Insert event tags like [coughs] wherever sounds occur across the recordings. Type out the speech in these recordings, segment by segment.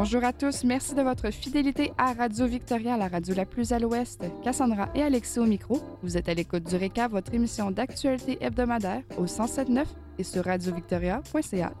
Bonjour à tous, merci de votre fidélité à Radio Victoria, la radio la plus à l'ouest. Cassandra et Alexis au micro. Vous êtes à l'écoute du RECA, votre émission d'actualité hebdomadaire au 107.9 et sur radiovictoria.ca.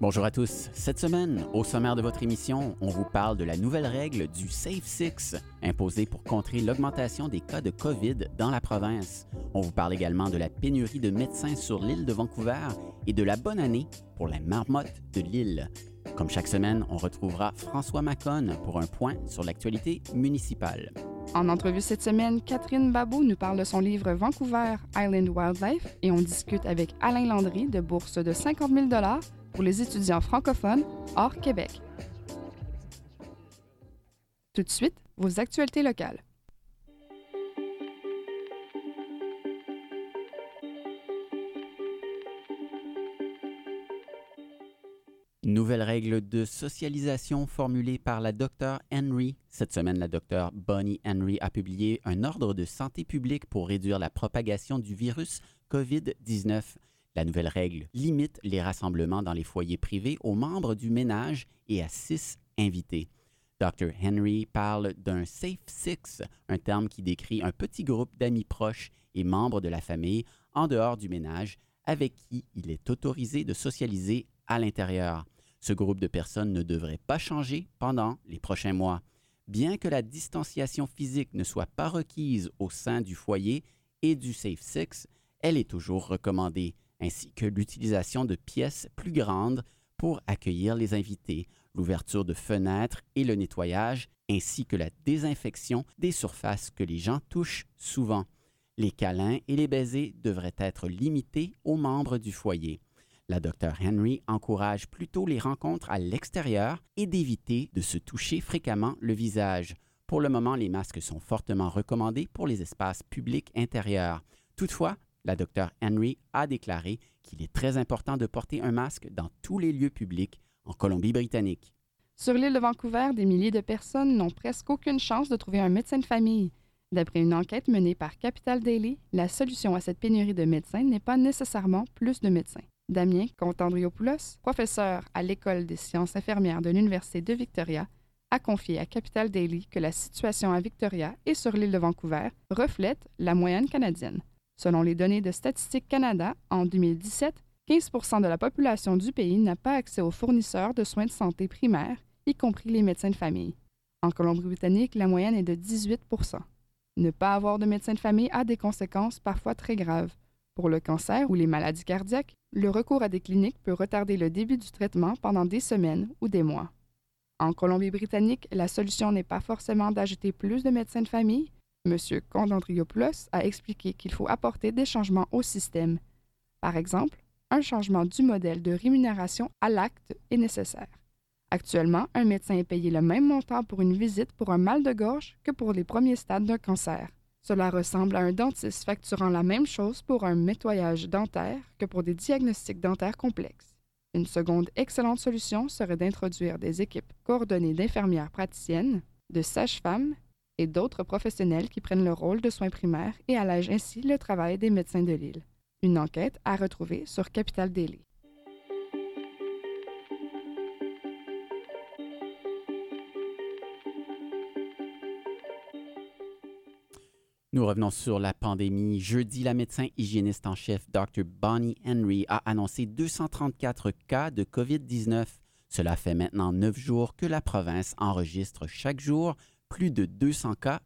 Bonjour à tous. Cette semaine, au sommaire de votre émission, on vous parle de la nouvelle règle du Safe Six, imposée pour contrer l'augmentation des cas de COVID dans la province. On vous parle également de la pénurie de médecins sur l'île de Vancouver et de la bonne année pour la marmotte de l'île. Comme chaque semaine, on retrouvera François Macon pour un point sur l'actualité municipale. En entrevue cette semaine, Catherine Babou nous parle de son livre Vancouver Island Wildlife et on discute avec Alain Landry de bourse de 50 000 pour les étudiants francophones hors Québec. Tout de suite, vos actualités locales. Nouvelle règle de socialisation formulée par la docteure Henry. Cette semaine, la docteure Bonnie Henry a publié un ordre de santé publique pour réduire la propagation du virus COVID-19. La nouvelle règle limite les rassemblements dans les foyers privés aux membres du ménage et à six invités. Dr. Henry parle d'un Safe Six, un terme qui décrit un petit groupe d'amis proches et membres de la famille en dehors du ménage avec qui il est autorisé de socialiser à l'intérieur. Ce groupe de personnes ne devrait pas changer pendant les prochains mois. Bien que la distanciation physique ne soit pas requise au sein du foyer et du Safe Six, elle est toujours recommandée, ainsi que l'utilisation de pièces plus grandes pour accueillir les invités, l'ouverture de fenêtres et le nettoyage, ainsi que la désinfection des surfaces que les gens touchent souvent. Les câlins et les baisers devraient être limités aux membres du foyer. La docteure Henry encourage plutôt les rencontres à l'extérieur et d'éviter de se toucher fréquemment le visage. Pour le moment, les masques sont fortement recommandés pour les espaces publics intérieurs. Toutefois, la docteure Henry a déclaré qu'il est très important de porter un masque dans tous les lieux publics en Colombie-Britannique. Sur l'île de Vancouver, des milliers de personnes n'ont presque aucune chance de trouver un médecin de famille. D'après une enquête menée par Capital Daily, la solution à cette pénurie de médecins n'est pas nécessairement plus de médecins. Damien Contandriopoulos, professeur à l'École des sciences infirmières de l'Université de Victoria, a confié à Capital Daily que la situation à Victoria et sur l'île de Vancouver reflète la moyenne canadienne. Selon les données de Statistique Canada, en 2017, 15% de la population du pays n'a pas accès aux fournisseurs de soins de santé primaires, y compris les médecins de famille. En Colombie-Britannique, la moyenne est de 18% Ne pas avoir de médecin de famille a des conséquences parfois très graves. Pour le cancer ou les maladies cardiaques, le recours à des cliniques peut retarder le début du traitement pendant des semaines ou des mois. En Colombie-Britannique, la solution n'est pas forcément d'ajouter plus de médecins de famille. M. Condandriopoulos a expliqué qu'il faut apporter des changements au système. Par exemple, un changement du modèle de rémunération à l'acte est nécessaire. Actuellement, un médecin est payé le même montant pour une visite pour un mal de gorge que pour les premiers stades d'un cancer. Cela ressemble à un dentiste facturant la même chose pour un nettoyage dentaire que pour des diagnostics dentaires complexes. Une seconde excellente solution serait d'introduire des équipes coordonnées d'infirmières praticiennes, de sages-femmes et d'autres professionnels qui prennent le rôle de soins primaires et allègent ainsi le travail des médecins de l'île. Une enquête à retrouver sur Capital Daily. Nous revenons sur la pandémie. Jeudi, la médecin hygiéniste en chef Dr. Bonnie Henry a annoncé 234 cas de COVID-19. Cela fait maintenant neuf jours que la province enregistre chaque jour plus de 200 cas.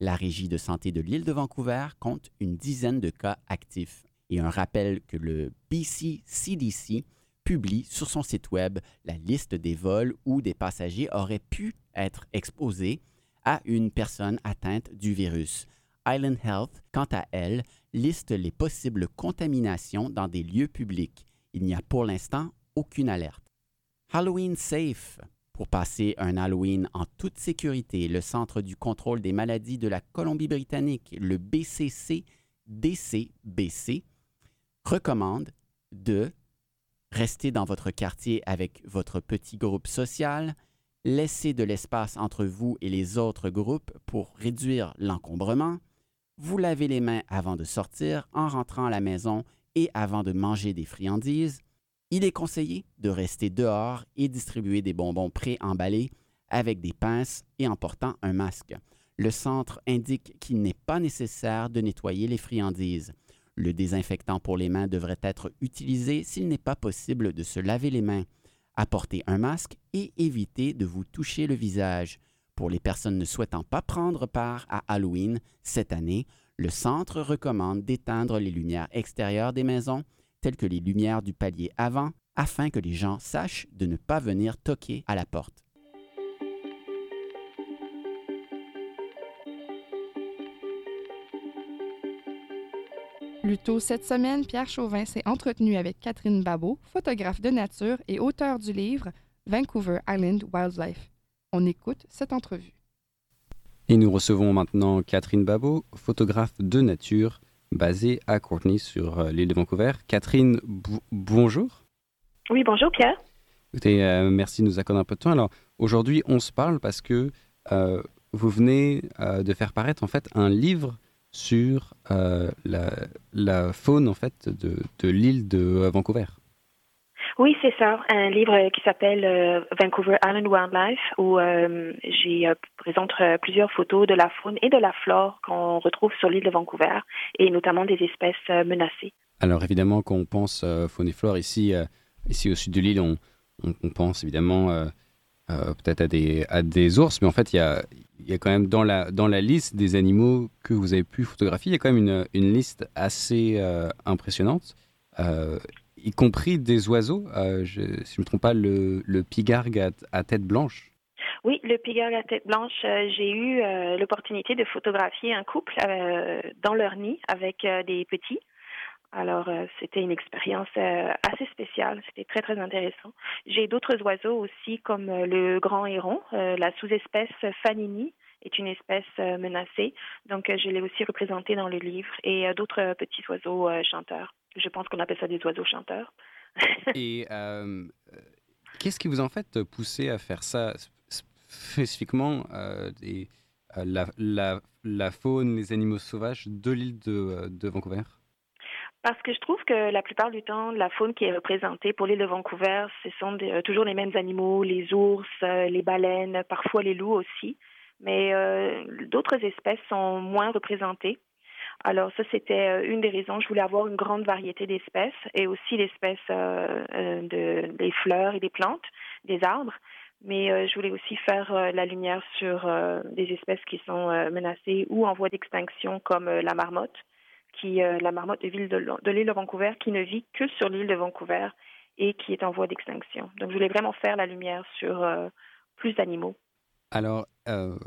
La Régie de santé de l'île de Vancouver compte une dizaine de cas actifs. Et un rappel que le BC CDC publie sur son site web la liste des vols où des passagers auraient pu être exposés à une personne atteinte du virus. Island Health, quant à elle, liste les possibles contaminations dans des lieux publics. Il n'y a pour l'instant aucune alerte. Halloween Safe. Pour passer un Halloween en toute sécurité, le Centre du contrôle des maladies de la Colombie-Britannique, le BCC DCBC, recommande de rester dans votre quartier avec votre petit groupe social, laisser de l'espace entre vous et les autres groupes pour réduire l'encombrement, vous lavez les mains avant de sortir, en rentrant à la maison et avant de manger des friandises. Il est conseillé de rester dehors et distribuer des bonbons pré-emballés avec des pinces et en portant un masque. Le centre indique qu'il n'est pas nécessaire de nettoyer les friandises. Le désinfectant pour les mains devrait être utilisé s'il n'est pas possible de se laver les mains. Apportez un masque et évitez de vous toucher le visage. Pour les personnes ne souhaitant pas prendre part à Halloween cette année, le centre recommande d'éteindre les lumières extérieures des maisons telles que les lumières du palier avant, afin que les gens sachent de ne pas venir toquer à la porte. Plus tôt cette semaine, Pierre Chauvin s'est entretenu avec Catherine Babot, photographe de nature et auteur du livre Vancouver Island Wildlife. On écoute cette entrevue. Et nous recevons maintenant Catherine Babot, photographe de nature basée à Courtney sur euh, l'île de Vancouver. Catherine, bonjour. Oui, bonjour Pierre. Écoutez, euh, merci de nous accorder un peu de temps. Alors aujourd'hui, on se parle parce que euh, vous venez de faire paraître en fait un livre sur la, la, faune en fait de, de l'île de Vancouver. Oui, c'est ça. Un livre qui s'appelle euh, Vancouver Island Wildlife, où euh, j'y euh, présente plusieurs photos de la faune et de la flore qu'on retrouve sur l'île de Vancouver, et notamment des espèces menacées. Alors évidemment, quand on pense faune et flore ici, ici au sud de l'île, on, pense évidemment peut-être à des, ours, mais en fait, il y a, y a quand même dans la, dans la liste des animaux que vous avez pu photographier, il y a quand même une, une liste assez impressionnante y compris des oiseaux. Euh, si je ne me trompe pas, le, le pigargue à, tête blanche. Oui, le pigargue à tête blanche, euh, j'ai eu euh, l'opportunité de photographier un couple dans leur nid avec des petits. Alors, c'était une expérience assez spéciale. C'était très, très intéressant. J'ai d'autres oiseaux aussi, comme le grand héron, la sous-espèce Fanini est une espèce menacée. Donc, je l'ai aussi représenté dans le livre et d'autres petits oiseaux chanteurs. Je pense qu'on appelle ça des oiseaux chanteurs. [laughs] Et euh, qu'est-ce qui vous en fait pousser à faire ça spécifiquement euh, euh, la, la, la, faune, les animaux sauvages de l'île de, de Vancouver? Parce que je trouve que la plupart du temps, la faune qui est représentée pour l'île de Vancouver, ce sont toujours les mêmes animaux, les ours, les baleines, parfois les loups aussi. Mais d'autres espèces sont moins représentées. Alors ça, c'était euh, une des raisons. Je voulais avoir une grande variété d'espèces et aussi l'espèce euh, euh, de, des fleurs et des plantes, des arbres. Mais je voulais aussi faire la lumière sur des espèces qui sont menacées ou en voie d'extinction, comme la marmotte, qui la marmotte de l'île de, de de Vancouver, qui ne vit que sur l'île de Vancouver et qui est en voie d'extinction. Donc je voulais vraiment faire la lumière sur plus d'animaux. Alors, euh,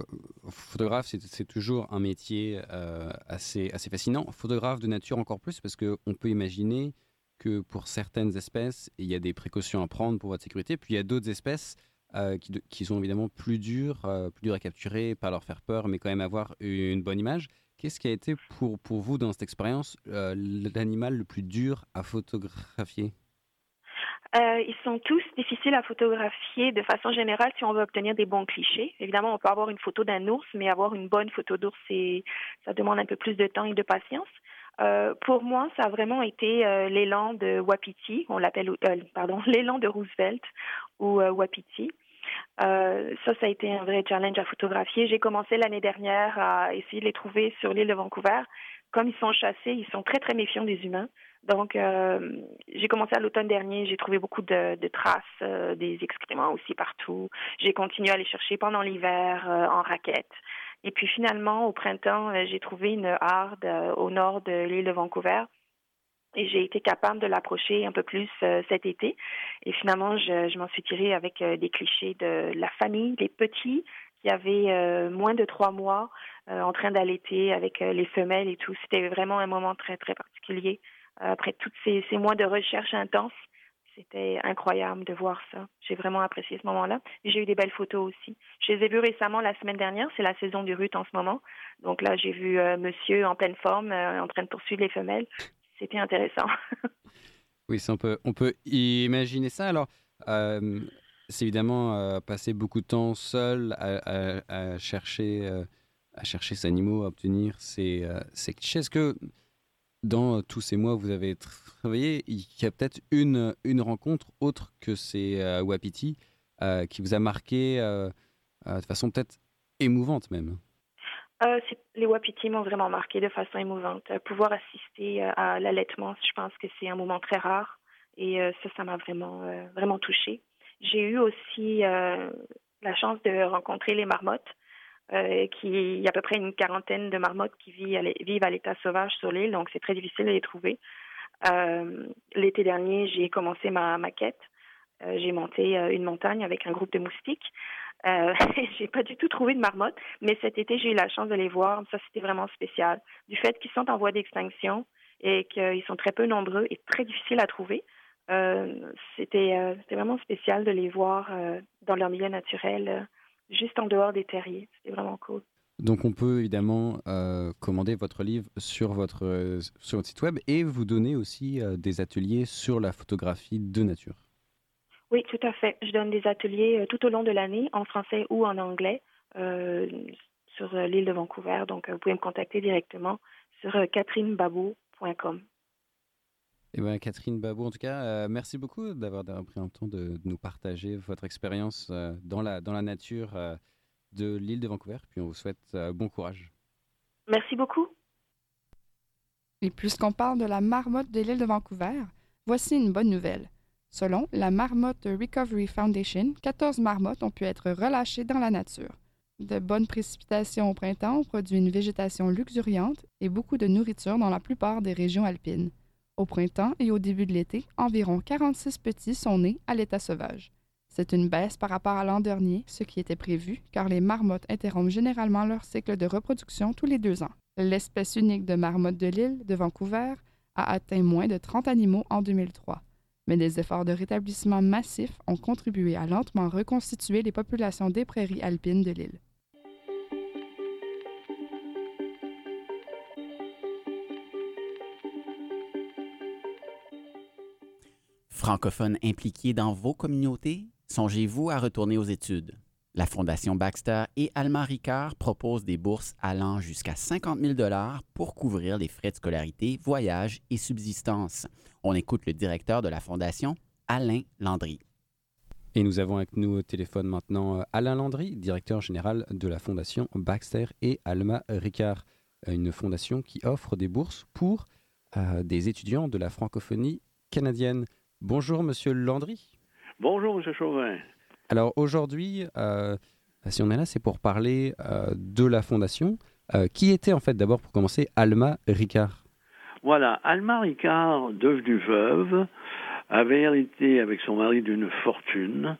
photographe, c'est toujours un métier euh, assez, assez fascinant. Photographe de nature encore plus, parce qu'on peut imaginer que pour certaines espèces, il y a des précautions à prendre pour votre sécurité. Puis il y a d'autres espèces euh, qui, qui, sont évidemment plus dures, plus dures à capturer, pas leur faire peur, mais quand même avoir une bonne image. Qu'est-ce qui a été pour, pour vous dans cette expérience l'animal le plus dur à photographier? Euh, ils sont tous difficiles à photographier de façon générale si on veut obtenir des bons clichés. Évidemment, on peut avoir une photo d'un ours, mais avoir une bonne photo d'ours, ça demande un peu plus de temps et de patience. Euh, pour moi, ça a vraiment été euh, l'élan de Wapiti, on l'appelle, euh, pardon, [laughs] l'élan de Roosevelt ou euh, Wapiti. Euh, ça, ça a été un vrai challenge à photographier. J'ai commencé l'année dernière à essayer de les trouver sur l'île de Vancouver. Comme ils sont chassés, ils sont très très méfiants des humains. Donc, euh, j'ai commencé à l'automne dernier, j'ai trouvé beaucoup de, traces, euh, des excréments aussi partout. J'ai continué à les chercher pendant l'hiver euh, en raquette. Et puis finalement, au printemps, j'ai trouvé une harde au nord de l'île de Vancouver. Et j'ai été capable de l'approcher un peu plus cet été. Et finalement, je, je m'en suis tirée avec des clichés de la famille, les petits qui avaient moins de trois mois en train d'allaiter avec les femelles et tout. C'était vraiment un moment très, très particulier après tous ces, mois de recherche intense. C'était incroyable de voir ça. J'ai vraiment apprécié ce moment-là. J'ai eu des belles photos aussi. Je les ai vues récemment la semaine dernière. C'est la saison du rut en ce moment. Donc là, j'ai vu euh, monsieur en pleine forme, euh, en train de poursuivre les femelles. C'était intéressant. [laughs] oui, on peut, on peut imaginer ça. Alors, euh, c'est évidemment passer beaucoup de temps seul à, chercher, à chercher ces animaux, à obtenir ces, ces clichés. Est-ce que dans tous ces mois où vous avez travaillé, il y a peut-être une, une rencontre autre que c'est Wapiti qui vous a marqué de façon peut-être émouvante même. Les Wapiti m'ont vraiment marqué de façon émouvante. pouvoir assister à l'allaitement, je pense que c'est un moment très rare et ça, ça m'a vraiment, vraiment touchée. J'ai eu aussi la chance de rencontrer les marmottes. Euh, qui, il y a à peu près une quarantaine de marmottes qui vivent à l'état sauvage sur l'île, donc c'est très difficile de les trouver. Euh, l'été dernier, j'ai commencé ma, quête. Euh, j'ai monté une montagne avec un groupe de moustiques. Euh, [laughs] j'ai pas du tout trouvé de marmottes, mais cet été, j'ai eu la chance de les voir. Ça, c'était vraiment spécial. Du fait qu'ils sont en voie d'extinction et qu'ils sont très peu nombreux et très difficiles à trouver, c'était vraiment spécial de les voir dans leur milieu naturel juste en dehors des terriers. C'était vraiment cool. Donc on peut évidemment euh, commander votre livre sur votre, euh, site web et vous donner aussi euh, des ateliers sur la photographie de nature. Oui, tout à fait. Je donne des ateliers tout au long de l'année en français ou en anglais sur l'île de Vancouver. Donc vous pouvez me contacter directement sur catherinebabou.com. Eh ben, Catherine Babou, en tout cas, merci beaucoup d'avoir pris un temps de, nous partager votre expérience dans, la, dans la nature de l'île de Vancouver. Puis on vous souhaite euh, bon courage. Merci beaucoup. Et puisqu'on parle de la marmotte de l'île de Vancouver, voici une bonne nouvelle. Selon la Marmotte Recovery Foundation, 14 marmottes ont pu être relâchées dans la nature. De bonnes précipitations au printemps ont produit une végétation luxuriante et beaucoup de nourriture dans la plupart des régions alpines. Au printemps et au début de l'été, environ 46 petits sont nés à l'état sauvage. C'est une baisse par rapport à l'an dernier, ce qui était prévu, car les marmottes interrompent généralement leur cycle de reproduction tous les deux ans. L'espèce unique de marmotte de l'île de Vancouver a atteint moins de 30 animaux en 2003. Mais des efforts de rétablissement massifs ont contribué à lentement reconstituer les populations des prairies alpines de l'île. Francophones impliqués dans vos communautés, Songez-vous à retourner aux études? La Fondation Baxter et Alma Ricard proposent des bourses allant jusqu'à 50 000 pour couvrir les frais de scolarité, voyage et subsistance. On écoute le directeur de la Fondation, Alain Landry. Et nous avons avec nous au téléphone maintenant euh, Alain Landry, directeur général de la Fondation Baxter et Alma Ricard, une fondation qui offre des bourses pour euh, des étudiants de la francophonie canadienne. Bonjour, monsieur Landry. Bonjour, M. Chauvin. Alors aujourd'hui, euh, si on est là, c'est pour parler euh, de la fondation. Euh, qui était en fait d'abord pour commencer Alma Ricard? Voilà, Alma Ricard, devenue veuve, avait hérité avec son mari d'une fortune.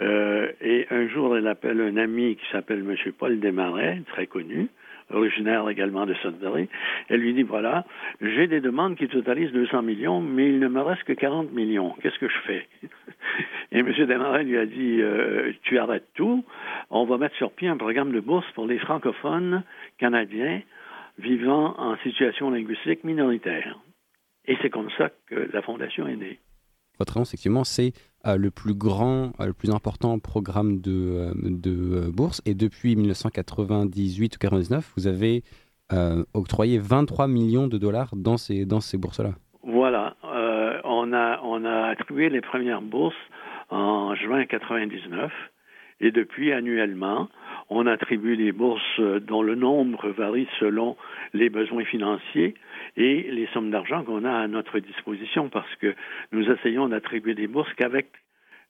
et un jour, elle appelle un ami qui s'appelle M. Paul Desmarais, très connu, originaire également de Sudbury. Elle lui dit, voilà, j'ai des demandes qui totalisent 200 millions, mais il ne me reste que 40 millions. Qu'est-ce que je fais? [laughs] Et M. Desmarais lui a dit, euh, tu arrêtes tout, on va mettre sur pied un programme de bourse pour les francophones canadiens vivant en situation linguistique minoritaire. Et c'est comme ça que la Fondation est née. Votre annonce, effectivement, c'est le plus grand, euh, le plus important programme de, de bourse. Et depuis 1998 ou 1999, vous avez octroyé 23 millions de dollars dans ces, dans ces bourses-là. Voilà. on, a, on a attribué les premières bourses en juin 99. Et depuis, annuellement, on attribue des bourses dont le nombre varie selon les besoins financiers et les sommes d'argent qu'on a à notre disposition parce que nous essayons d'attribuer des bourses qu'avec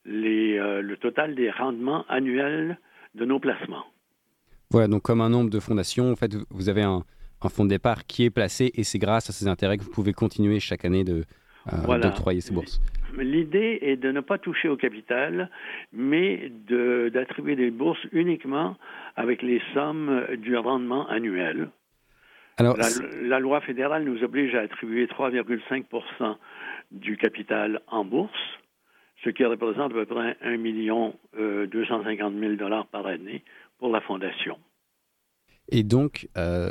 euh, le total des rendements annuels de nos placements. Voilà, donc comme un nombre de fondations, en fait, vous avez un, un fonds de départ qui est placé et c'est grâce à ces intérêts que vous pouvez continuer chaque année de, euh, d'octroyer ces bourses. L'idée est de ne pas toucher au capital, mais d'attribuer des bourses uniquement avec les sommes du rendement annuel. Alors, la, loi fédérale nous oblige à attribuer 3,5 du capital en bourse, ce qui représente à peu près 1 million 250 000 dollars par année pour la fondation. Et donc, euh,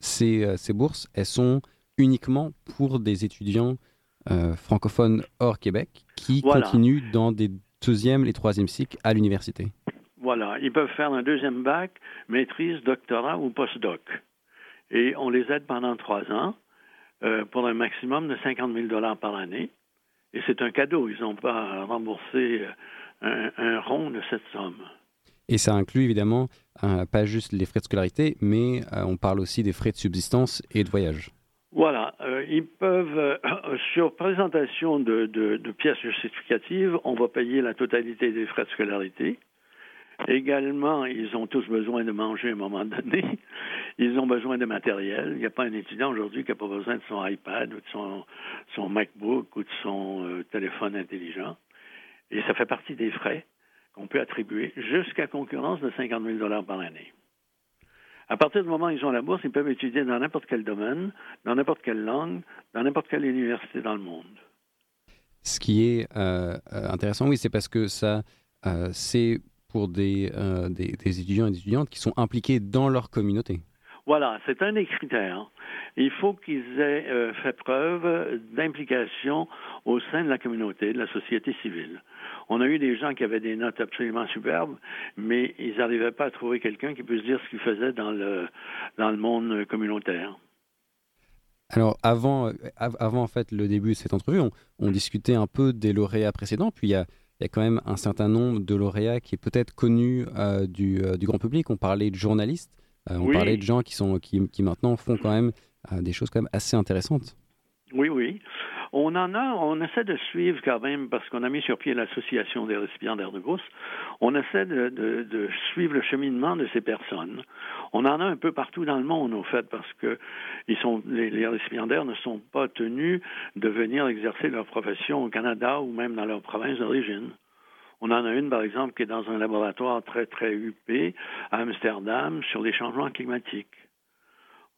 ces, euh, ces, bourses, elles sont uniquement pour des étudiants euh, francophones hors Québec qui continuent dans des deuxième et troisième cycles à l'université. Voilà, ils peuvent faire un deuxième bac, maîtrise, doctorat ou postdoc. Et on les aide pendant trois ans. pour un maximum de 50 000 dollars par année. Et c'est un cadeau. Ils n'ont pas remboursé un, un, rond de cette somme. Et ça inclut évidemment pas juste les frais de scolarité, mais on parle aussi des frais de subsistance et de voyage. Voilà, euh, ils peuvent, euh, [coughs] sur présentation de, pièces justificatives, on va payer la totalité des frais de scolarité. Également, ils ont tous besoin de manger à un moment donné. [laughs] Ils ont besoin de matériel. Il n'y a pas un étudiant aujourd'hui qui n'a pas besoin de son iPad ou de son, MacBook ou de son euh, téléphone intelligent. Et ça fait partie des frais qu'on peut attribuer jusqu'à concurrence de 50 000 dollars par année. À partir du moment où ils ont la bourse, ils peuvent étudier dans n'importe quel domaine, dans n'importe quelle langue, dans n'importe quelle université dans le monde. Ce qui est euh, euh, intéressant, oui, c'est parce que ça, euh, c'est pour des, des, des, étudiants et des étudiantes qui sont impliqués dans leur communauté. Voilà, c'est un des critères. Il faut qu'ils aient fait preuve d'implication au sein de la communauté, de la société civile. On a eu des gens qui avaient des notes absolument superbes, mais ils n'arrivaient pas à trouver quelqu'un qui puisse dire ce qu'ils faisaient dans le, dans le monde communautaire. Alors, avant, avant en fait, le début de cette entrevue, on, discutait un peu des lauréats précédents, puis il y a, y a, quand même un certain nombre de lauréats qui est peut-être connu euh, du, euh, du, grand public. On parlait de journalistes, euh, on parlait de gens qui, sont, qui, qui maintenant font quand même des choses quand même assez intéressantes. Oui, oui. On en a, on essaie de suivre quand même, parce qu'on a mis sur pied l'association des récipiendaires de bourse, on essaie de, suivre le cheminement de ces personnes. On en a un peu partout dans le monde, au fait, parce que les, les récipiendaires ne sont pas tenus de venir exercer leur profession au Canada ou même dans leur province d'origine. On en a une, par exemple, qui est dans un laboratoire très, très huppé à Amsterdam sur les changements climatiques.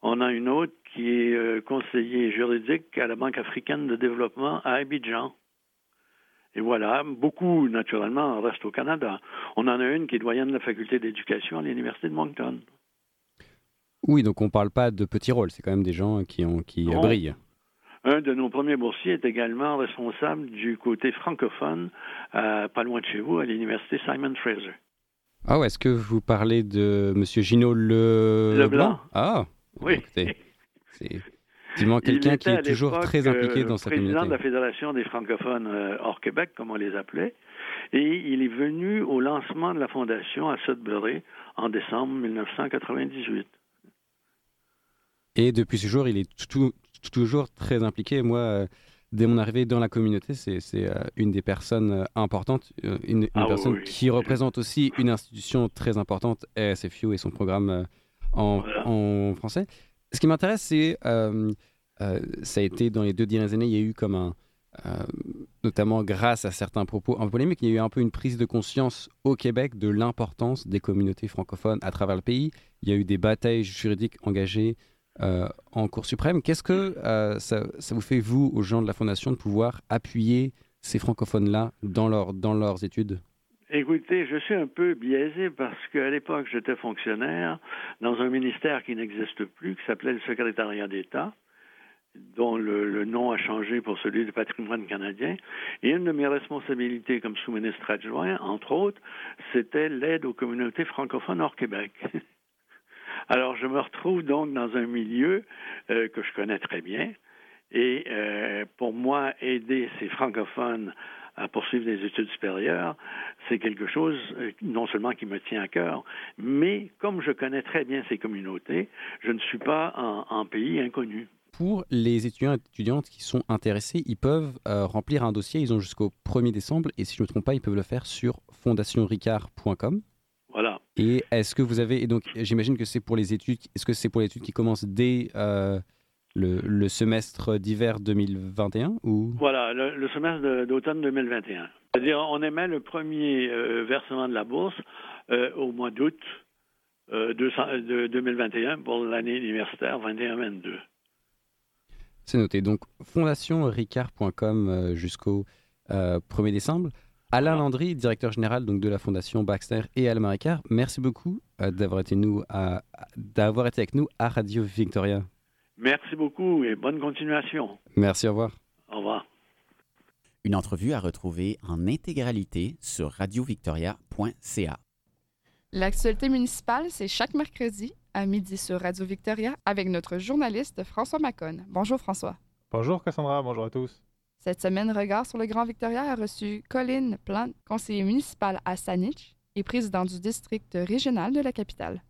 On a une autre qui est euh, conseiller juridique à la Banque africaine de développement à Abidjan. Et voilà, beaucoup, naturellement, restent au Canada. On en a une qui est doyenne de la faculté d'éducation à l'Université de Moncton. Oui, donc on ne parle pas de petits rôles, c'est quand même des gens qui, ont, qui brillent. Un de nos premiers boursiers est également responsable du côté francophone, pas loin de chez vous, à l'Université Simon Fraser. Ah ouais, est-ce que vous parlez de M. Gino Le... Leblanc? Ah, oui. C'est effectivement [laughs] quelqu'un qui est toujours très impliqué dans sa communauté. président de la Fédération des francophones euh, hors Québec, comme on les appelait, et il est venu au lancement de la fondation à Sudbury en décembre 1998. Et depuis ce jour, il est toujours très impliqué. Moi, euh, dès mon arrivée dans la communauté, c'est euh, une des personnes importantes, une, ah personne qui représente aussi une institution très importante, ASFU et son programme en, en français. Ce qui m'intéresse, c'est, euh, euh, ça a été dans les deux dernières années, il y a eu comme un, euh, notamment grâce à certains propos un peu polémiques, il y a eu un peu une prise de conscience au Québec de l'importance des communautés francophones à travers le pays. Il y a eu des batailles juridiques engagées en Cour suprême. Qu'est-ce que ça, ça, vous fait, vous, aux gens de la Fondation, de pouvoir appuyer ces francophones-là dans, leur, dans leurs études? Écoutez, je suis un peu biaisé parce qu'à l'époque, j'étais fonctionnaire dans un ministère qui n'existe plus, qui s'appelait le secrétariat d'État, dont le, nom a changé pour celui du patrimoine canadien. Et une de mes responsabilités comme sous-ministre adjoint, entre autres, c'était l'aide aux communautés francophones hors Québec. [laughs] Alors, je me retrouve donc dans un milieu euh, que je connais très bien. Et euh, pour moi, aider ces francophones à poursuivre des études supérieures, c'est quelque chose euh, non seulement qui me tient à cœur, mais comme je connais très bien ces communautés, je ne suis pas en, pays inconnu. Pour les étudiants et étudiantes qui sont intéressés, ils peuvent euh, remplir un dossier, ils ont jusqu'au 1er décembre, et si je ne me trompe pas, ils peuvent le faire sur fondationricard.com. Voilà. Et est-ce que vous avez, et donc j'imagine que c'est pour les études, est-ce que c'est pour les études qui commencent dès euh, le, semestre d'hiver 2021 ou? Voilà, le, semestre d'automne 2021. C'est-à-dire, on émet le premier euh, versement de la bourse euh, au mois d'août euh, de 2021 pour l'année universitaire 21-22. C'est noté. Donc, fondationricard.com jusqu'au 1er décembre. Alain Landry, directeur général donc, de la Fondation Baxter et Alma Ricard, merci beaucoup d'avoir été, d'avoir été avec nous à Radio Victoria. Merci beaucoup et bonne continuation. Merci, au revoir. Au revoir. Une entrevue à retrouver en intégralité sur radiovictoria.ca. L'actualité municipale, c'est chaque mercredi à midi sur Radio Victoria avec notre journaliste François Macon. Bonjour François. Bonjour Cassandra, bonjour à tous. Cette semaine, Regard sur le Grand Victoria a reçu Colin Plante, conseiller municipal à Saanich et président du district régional de la capitale.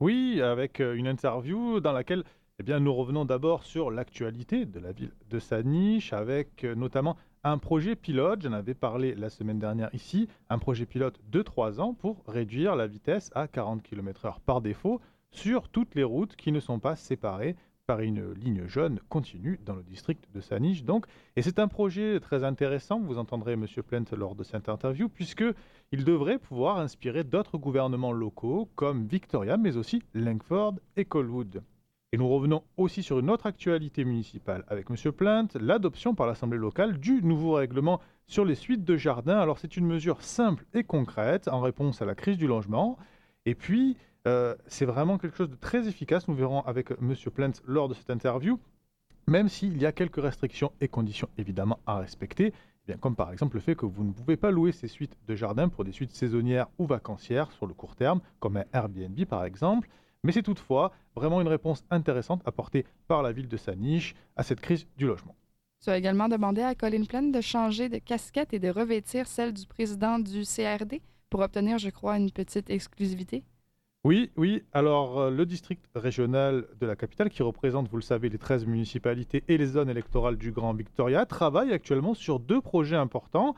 Oui, avec euh, une interview dans laquelle eh bien, nous revenons d'abord sur l'actualité de la ville de Saanich, avec euh, notamment un projet pilote, j'en avais parlé la semaine dernière ici, un projet pilote de 3 ans pour réduire la vitesse à 40 km/h par défaut sur toutes les routes qui ne sont pas séparées par une ligne jaune continue dans le district de Saanich. Donc, et c'est un projet très intéressant, vous entendrez M. Plent lors de cette interview, puisque il devrait pouvoir inspirer d'autres gouvernements locaux comme Victoria, mais aussi Langford et Colwood. Et nous revenons aussi sur une autre actualité municipale avec M. Plainte, l'adoption par l'Assemblée locale du nouveau règlement sur les suites de jardins. Alors c'est une mesure simple et concrète en réponse à la crise du logement. Et puis, euh, c'est vraiment quelque chose de très efficace. Nous verrons avec M. Plainte lors de cette interview, même s'il y a quelques restrictions et conditions évidemment à respecter. Eh bien, comme par exemple le fait que vous ne pouvez pas louer ces suites de jardins pour des suites saisonnières ou vacancières sur le court terme, comme un Airbnb par exemple. Mais c'est toutefois vraiment une réponse intéressante apportée par la ville de Saniche à cette crise du logement. Tu as également demandé à Colin Plaine de changer de casquette et de revêtir celle du président du CRD pour obtenir, je crois, une petite exclusivité. Oui, oui. Alors, euh, le district régional de la capitale, qui représente, vous le savez, les 13 municipalités et les zones électorales du Grand Victoria, travaille actuellement sur deux projets importants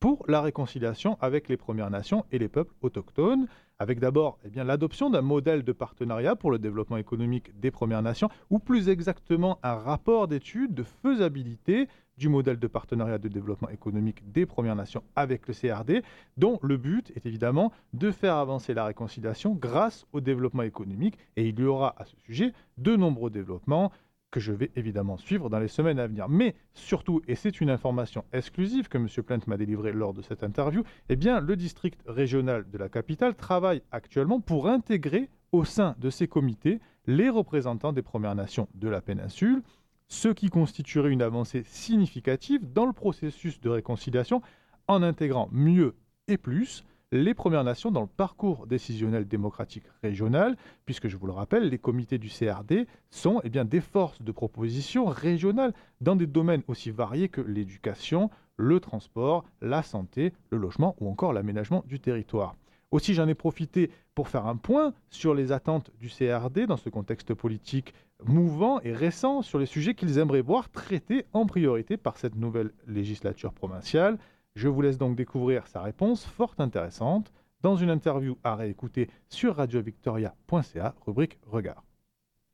pour la réconciliation avec les Premières Nations et les peuples autochtones avec d'abord eh l'adoption d'un modèle de partenariat pour le développement économique des Premières Nations, ou plus exactement un rapport d'étude de faisabilité du modèle de partenariat de développement économique des Premières Nations avec le CRD, dont le but est évidemment de faire avancer la réconciliation grâce au développement économique. Et il y aura à ce sujet de nombreux développements que je vais évidemment suivre dans les semaines à venir. Mais surtout, et c'est une information exclusive que M. Plante m'a délivrée lors de cette interview, eh bien, le district régional de la capitale travaille actuellement pour intégrer au sein de ces comités les représentants des Premières Nations de la péninsule, ce qui constituerait une avancée significative dans le processus de réconciliation en intégrant mieux et plus les Premières Nations dans le parcours décisionnel démocratique régional, puisque je vous le rappelle, les comités du CRD sont eh bien, des forces de proposition régionales dans des domaines aussi variés que l'éducation, le transport, la santé, le logement ou encore l'aménagement du territoire. Aussi, j'en ai profité pour faire un point sur les attentes du CRD dans ce contexte politique mouvant et récent sur les sujets qu'ils aimeraient voir traités en priorité par cette nouvelle législature provinciale. Je vous laisse donc découvrir sa réponse fort intéressante dans une interview à réécouter sur radiovictoria.ca, rubrique Regard.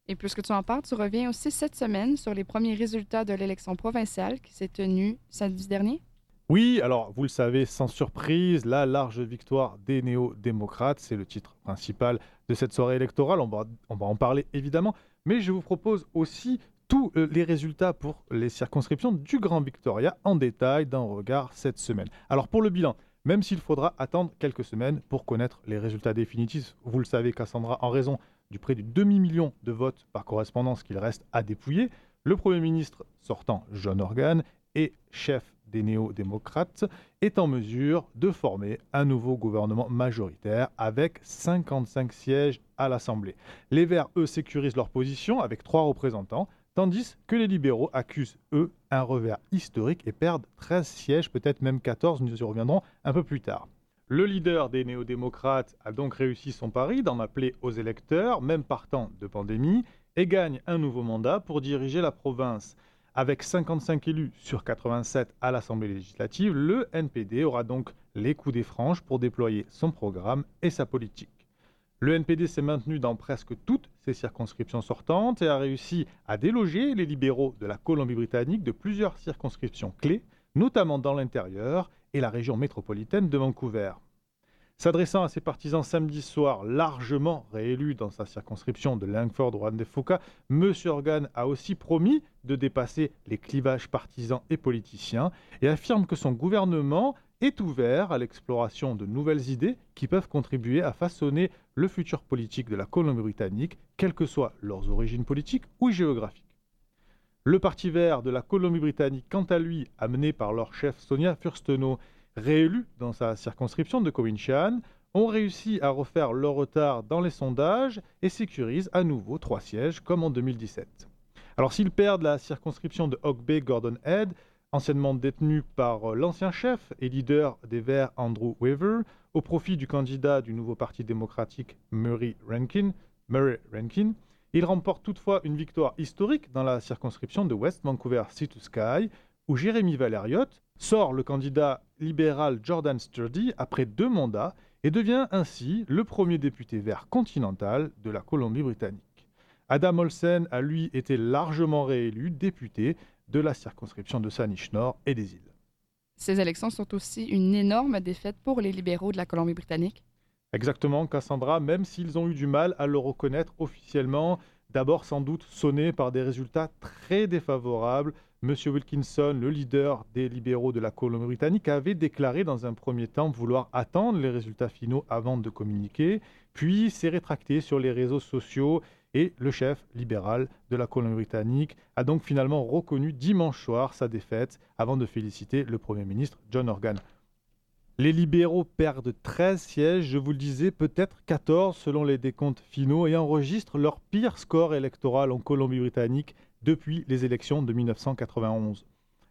Et puisque tu en parles, tu reviens aussi cette semaine sur les premiers résultats de l'élection provinciale qui s'est tenue samedi dernier? Oui, alors vous le savez, sans surprise, la large victoire des néo-démocrates, c'est le titre principal de cette soirée électorale, on va, on va en parler évidemment, mais je vous propose aussi tous euh, les résultats pour les circonscriptions du Grand Victoria en détail dans Regard cette semaine. Alors pour le bilan, même s'il faudra attendre quelques semaines pour connaître les résultats définitifs, vous le savez Cassandra, en raison du près du demi-million de votes par correspondance qu'il reste à dépouiller, le Premier ministre sortant John Organ et chef des néo-démocrates est en mesure de former un nouveau gouvernement majoritaire avec 55 sièges à l'Assemblée. Les Verts, eux, sécurisent leur position avec trois représentants, tandis que les libéraux accusent, eux, un revers historique et perdent 13 sièges, peut-être même 14, nous y reviendrons un peu plus tard. Le leader des néo-démocrates a donc réussi son pari d'en appeler aux électeurs, même partant de pandémie, et gagne un nouveau mandat pour diriger la province. Avec 55 élus sur 87 à l'Assemblée législative, le NPD aura donc les coups des franges pour déployer son programme et sa politique. Le NPD s'est maintenu dans presque toutes ses circonscriptions sortantes et a réussi à déloger les libéraux de la Colombie-Britannique de plusieurs circonscriptions clés, notamment dans l'intérieur et la région métropolitaine de Vancouver. S'adressant à ses partisans samedi soir, largement réélus dans sa circonscription de langford Fuka, M. Organ a aussi promis de dépasser les clivages partisans et politiciens et affirme que son gouvernement est ouvert à l'exploration de nouvelles idées qui peuvent contribuer à façonner le futur politique de la Colombie-Britannique, quelles que soient leurs origines politiques ou géographiques. Le Parti vert de la Colombie-Britannique, quant à lui, amené par leur chef Sonia Furstenau, réélu dans sa circonscription de Cowinchan, ont réussi à refaire leur retard dans les sondages et sécurisent à nouveau trois sièges comme en 2017. Alors s'ils perdent la circonscription de Hog Bay Gordon Head, anciennement détenue par l'ancien chef et leader des Verts Andrew Weaver, au profit du candidat du nouveau Parti démocratique Murray Rankin, Murray Rankin, il remporte toutefois une victoire historique dans la circonscription de West Vancouver Sea to Sky, où Jérémy Valériot sort le candidat libéral Jordan Sturdy après deux mandats et devient ainsi le premier député vert continental de la Colombie-Britannique. Adam Olsen a lui été largement réélu député de la circonscription de Saanich-Nord et des îles. Ces élections sont aussi une énorme défaite pour les libéraux de la Colombie-Britannique. Exactement, Cassandra, même s'ils ont eu du mal à le reconnaître officiellement, d'abord sans doute sonné par des résultats très défavorables. M. Wilkinson, le leader des libéraux de la Colombie-Britannique, avait déclaré dans un premier temps vouloir attendre les résultats finaux avant de communiquer, puis s'est rétracté sur les réseaux sociaux et le chef libéral de la Colombie-Britannique a donc finalement reconnu dimanche soir sa défaite avant de féliciter le Premier ministre John Organ. Les libéraux perdent 13 sièges, je vous le disais, peut-être 14 selon les décomptes finaux, et enregistrent leur pire score électoral en Colombie-Britannique depuis les élections de 1991.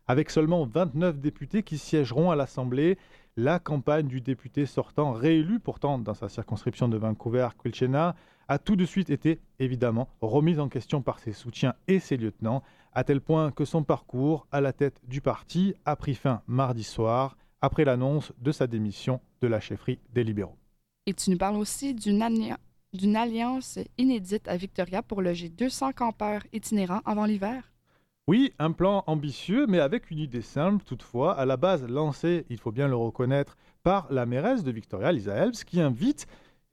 Avec seulement 29 députés qui siégeront à l'Assemblée, la campagne du député sortant, réélu pourtant dans sa circonscription de Vancouver-Quilchena, a tout de suite été évidemment remise en question par ses soutiens et ses lieutenants, à tel point que son parcours à la tête du parti a pris fin mardi soir après l'annonce de sa démission de la chefferie des libéraux. Et tu nous parles aussi d'une alliance inédite à Victoria pour loger 200 campeurs itinérants avant l'hiver? Oui, un plan ambitieux, mais avec une idée simple toutefois, à la base lancée, il faut bien le reconnaître, par la mairesse de Victoria, Lisa Helms, qui invite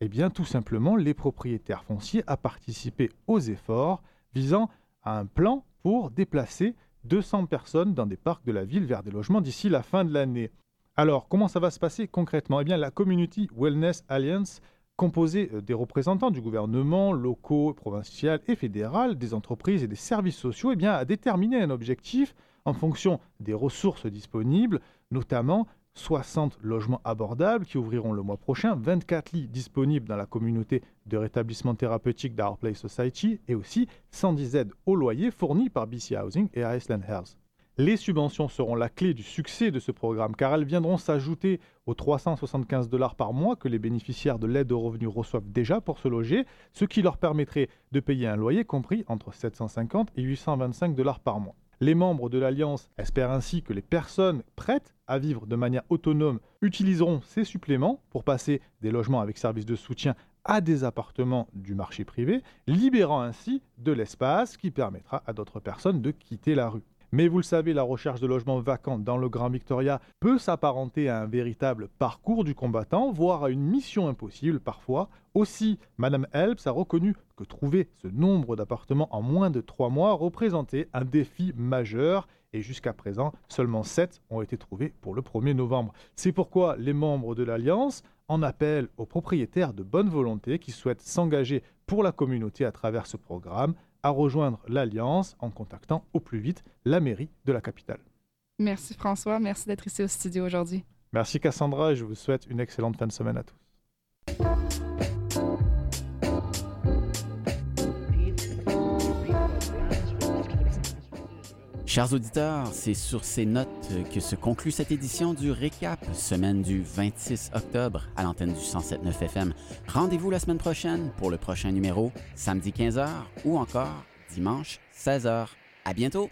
eh bien, tout simplement les propriétaires fonciers à participer aux efforts visant à un plan pour déplacer 200 personnes dans des parcs de la ville vers des logements d'ici la fin de l'année. Alors, comment ça va se passer concrètement? Eh bien, la Community Wellness Alliance, composée euh, des représentants du gouvernement, locaux, provincial et fédéral, des entreprises et des services sociaux, eh bien, a déterminé un objectif en fonction des ressources disponibles, notamment 60 logements abordables qui ouvriront le mois prochain, 24 lits disponibles dans la communauté de rétablissement thérapeutique d'Our Place Society et aussi 110 aides au loyer fournies par BC Housing et Iceland Health. Les subventions seront la clé du succès de ce programme car elles viendront s'ajouter aux 375 dollars par mois que les bénéficiaires de l'aide aux revenus reçoivent déjà pour se loger, ce qui leur permettrait de payer un loyer compris entre 750 et 825 dollars par mois. Les membres de l'Alliance espèrent ainsi que les personnes prêtes à vivre de manière autonome utiliseront ces suppléments pour passer des logements avec service de soutien à des appartements du marché privé, libérant ainsi de l'espace qui permettra à d'autres personnes de quitter la rue. Mais vous le savez, la recherche de logements vacants dans le Grand Victoria peut s'apparenter à un véritable parcours du combattant, voire à une mission impossible parfois. Aussi, Madame Helps a reconnu que trouver ce nombre d'appartements en moins de trois mois représentait un défi majeur et jusqu'à présent, seulement 7 ont été trouvés pour le 1er novembre. C'est pourquoi les membres de l'Alliance en appellent aux propriétaires de bonne volonté qui souhaitent s'engager pour la communauté à travers ce programme à rejoindre l'Alliance en contactant au plus vite la mairie de la capitale. Merci François, merci d'être ici au studio aujourd'hui. Merci Cassandra et je vous souhaite une excellente fin de semaine à tous. Chers auditeurs, c'est sur ces notes que se conclut cette édition du Récap, semaine du 26 octobre à l'antenne du 107.9 FM. Rendez-vous la semaine prochaine pour le prochain numéro, samedi 15h ou encore dimanche 16h. À bientôt!